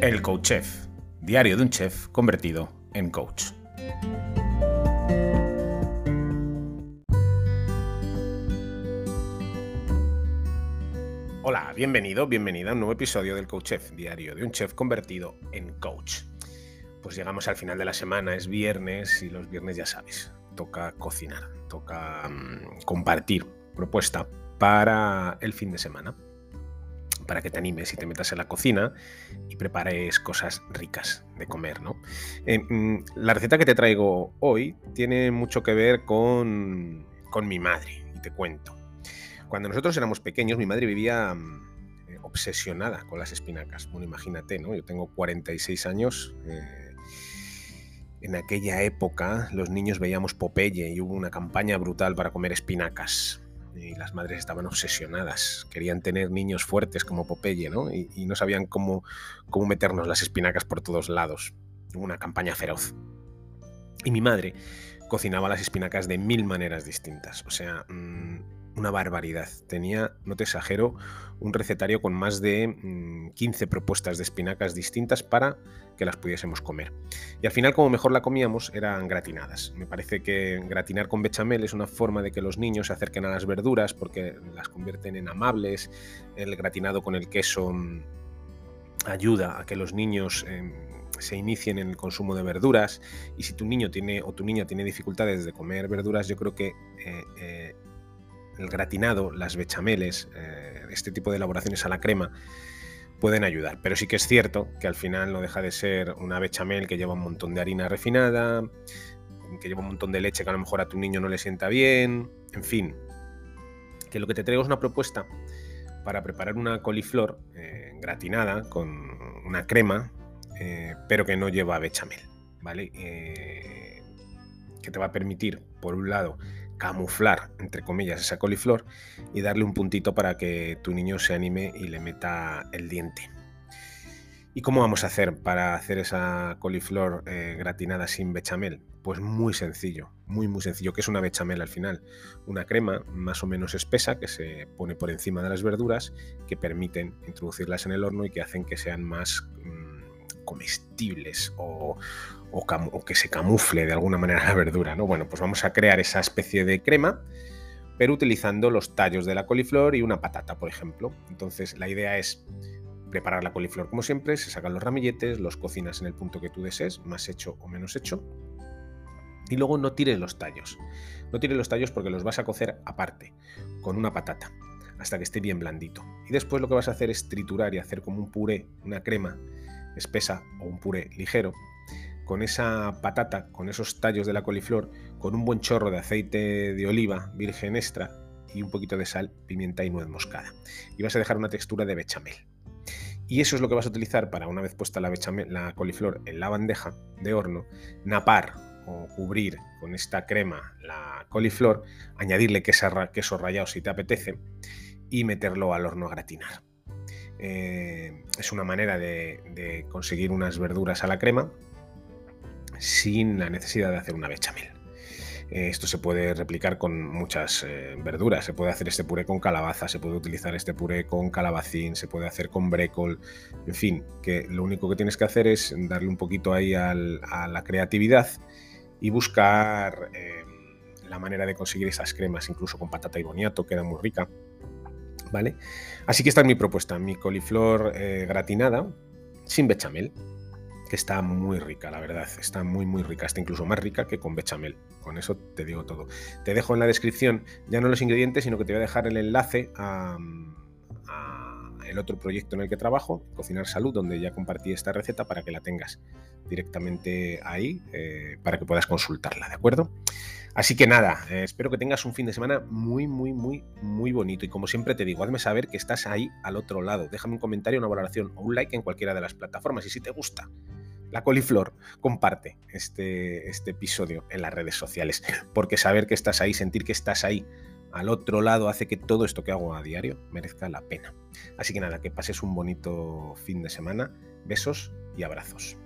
El Coach Chef, diario de un chef convertido en coach. Hola, bienvenido, bienvenida a un nuevo episodio del Coach Chef, diario de un chef convertido en coach. Pues llegamos al final de la semana, es viernes y los viernes ya sabes, toca cocinar, toca mm, compartir propuesta para el fin de semana para que te animes y te metas en la cocina y prepares cosas ricas de comer, ¿no? Eh, mm, la receta que te traigo hoy tiene mucho que ver con, con mi madre, y te cuento. Cuando nosotros éramos pequeños, mi madre vivía mm, eh, obsesionada con las espinacas. Bueno, imagínate, ¿no? Yo tengo 46 años. Eh, en aquella época los niños veíamos Popeye y hubo una campaña brutal para comer espinacas y las madres estaban obsesionadas, querían tener niños fuertes como Popeye, ¿no? Y, no sabían cómo, cómo meternos las espinacas por todos lados. Una campaña feroz. Y mi madre cocinaba las espinacas de mil maneras distintas. O sea, mm, una barbaridad. Tenía, no te exagero, un recetario con más de 15 mm, propuestas de espinacas distintas para que las pudiésemos comer. Y al final, como mejor la comíamos, eran gratinadas. Me parece que gratinar con bechamel es una forma de que los niños se acerquen a las verduras porque las convierten en amables. El gratinado con el queso mm, ayuda a que los niños em, se inicien en el consumo de verduras y si tu niño tiene o tu niña tiene dificultades de comer verduras, yo creo que eh, eh, el gratinado, las bechameles, eh, este tipo de elaboraciones a la crema pueden ayudar. Pero sí que es cierto que al final no deja de ser una bechamel que lleva un montón de harina refinada, que lleva un montón de leche que a lo mejor a tu niño no le sienta bien, en fin. Que lo que te traigo es una propuesta para preparar una coliflor eh, gratinada con una crema, eh, pero que no lleva bechamel, ¿vale? que te va a permitir, por un lado, camuflar, entre comillas, esa coliflor y darle un puntito para que tu niño se anime y le meta el diente. ¿Y cómo vamos a hacer para hacer esa coliflor eh, gratinada sin bechamel? Pues muy sencillo, muy muy sencillo, que es una bechamel al final. Una crema más o menos espesa que se pone por encima de las verduras que permiten introducirlas en el horno y que hacen que sean más mm, comestibles o, que se camufle de alguna manera la verdura, ¿no? Bueno, pues vamos a crear esa especie de crema, pero utilizando los tallos de la coliflor y una patata, por ejemplo. Entonces, la idea es preparar la coliflor como siempre, se sacan los ramilletes, los cocinas en el punto que tú desees, más hecho o menos hecho, y luego no tires los tallos. No tires los tallos porque los vas a cocer aparte, con una patata, hasta que esté bien blandito. Y después lo que vas a hacer es triturar y hacer como un puré, una crema espesa o un puré ligero, con esa patata, con esos tallos de la coliflor, con un buen chorro de aceite de oliva virgen extra y un poquito de sal, pimienta y nuez moscada. Y vas a dejar una textura de bechamel. Y eso es lo que vas a utilizar para una vez puesta la, bechamel, la coliflor en la bandeja de horno, napar o cubrir con esta crema la coliflor, añadirle queso, queso rallado si te apetece y meterlo al horno a gratinar. Eh, es una manera de conseguir unas verduras a la crema sin la necesidad de hacer una bechamel. Eh, esto se puede replicar con muchas eh, verduras. Se puede hacer este puré con calabaza, se puede utilizar este puré con calabacín, se puede hacer con brécol. En fin, que lo único que tienes que hacer es darle un poquito ahí a la creatividad y buscar la manera de conseguir esas cremas, incluso con patata y boniato, queda muy rica. ¿Vale? Así que esta es mi propuesta, mi coliflor gratinada sin bechamel que está muy rica, la verdad. Está muy, muy rica. Está incluso más rica que con bechamel. Con eso te digo todo. Te dejo en la descripción ya no los ingredientes, sino que te voy a dejar el enlace a, el otro proyecto en el que trabajo, Cocinar Salud, donde ya compartí esta receta para que la tengas directamente ahí, eh, para que puedas consultarla, ¿de acuerdo? Así que nada, eh, espero que tengas un fin de semana muy, muy, muy, muy bonito. Y como siempre te digo, hazme saber que estás ahí al otro lado. Déjame un comentario, una valoración o un like en cualquiera de las plataformas. Y si te gusta la coliflor, comparte este, este episodio en las redes sociales, porque saber que estás ahí, sentir que estás ahí al otro lado hace que todo esto que hago a diario merezca la pena. Así que nada, que pases un bonito fin de semana, besos y abrazos.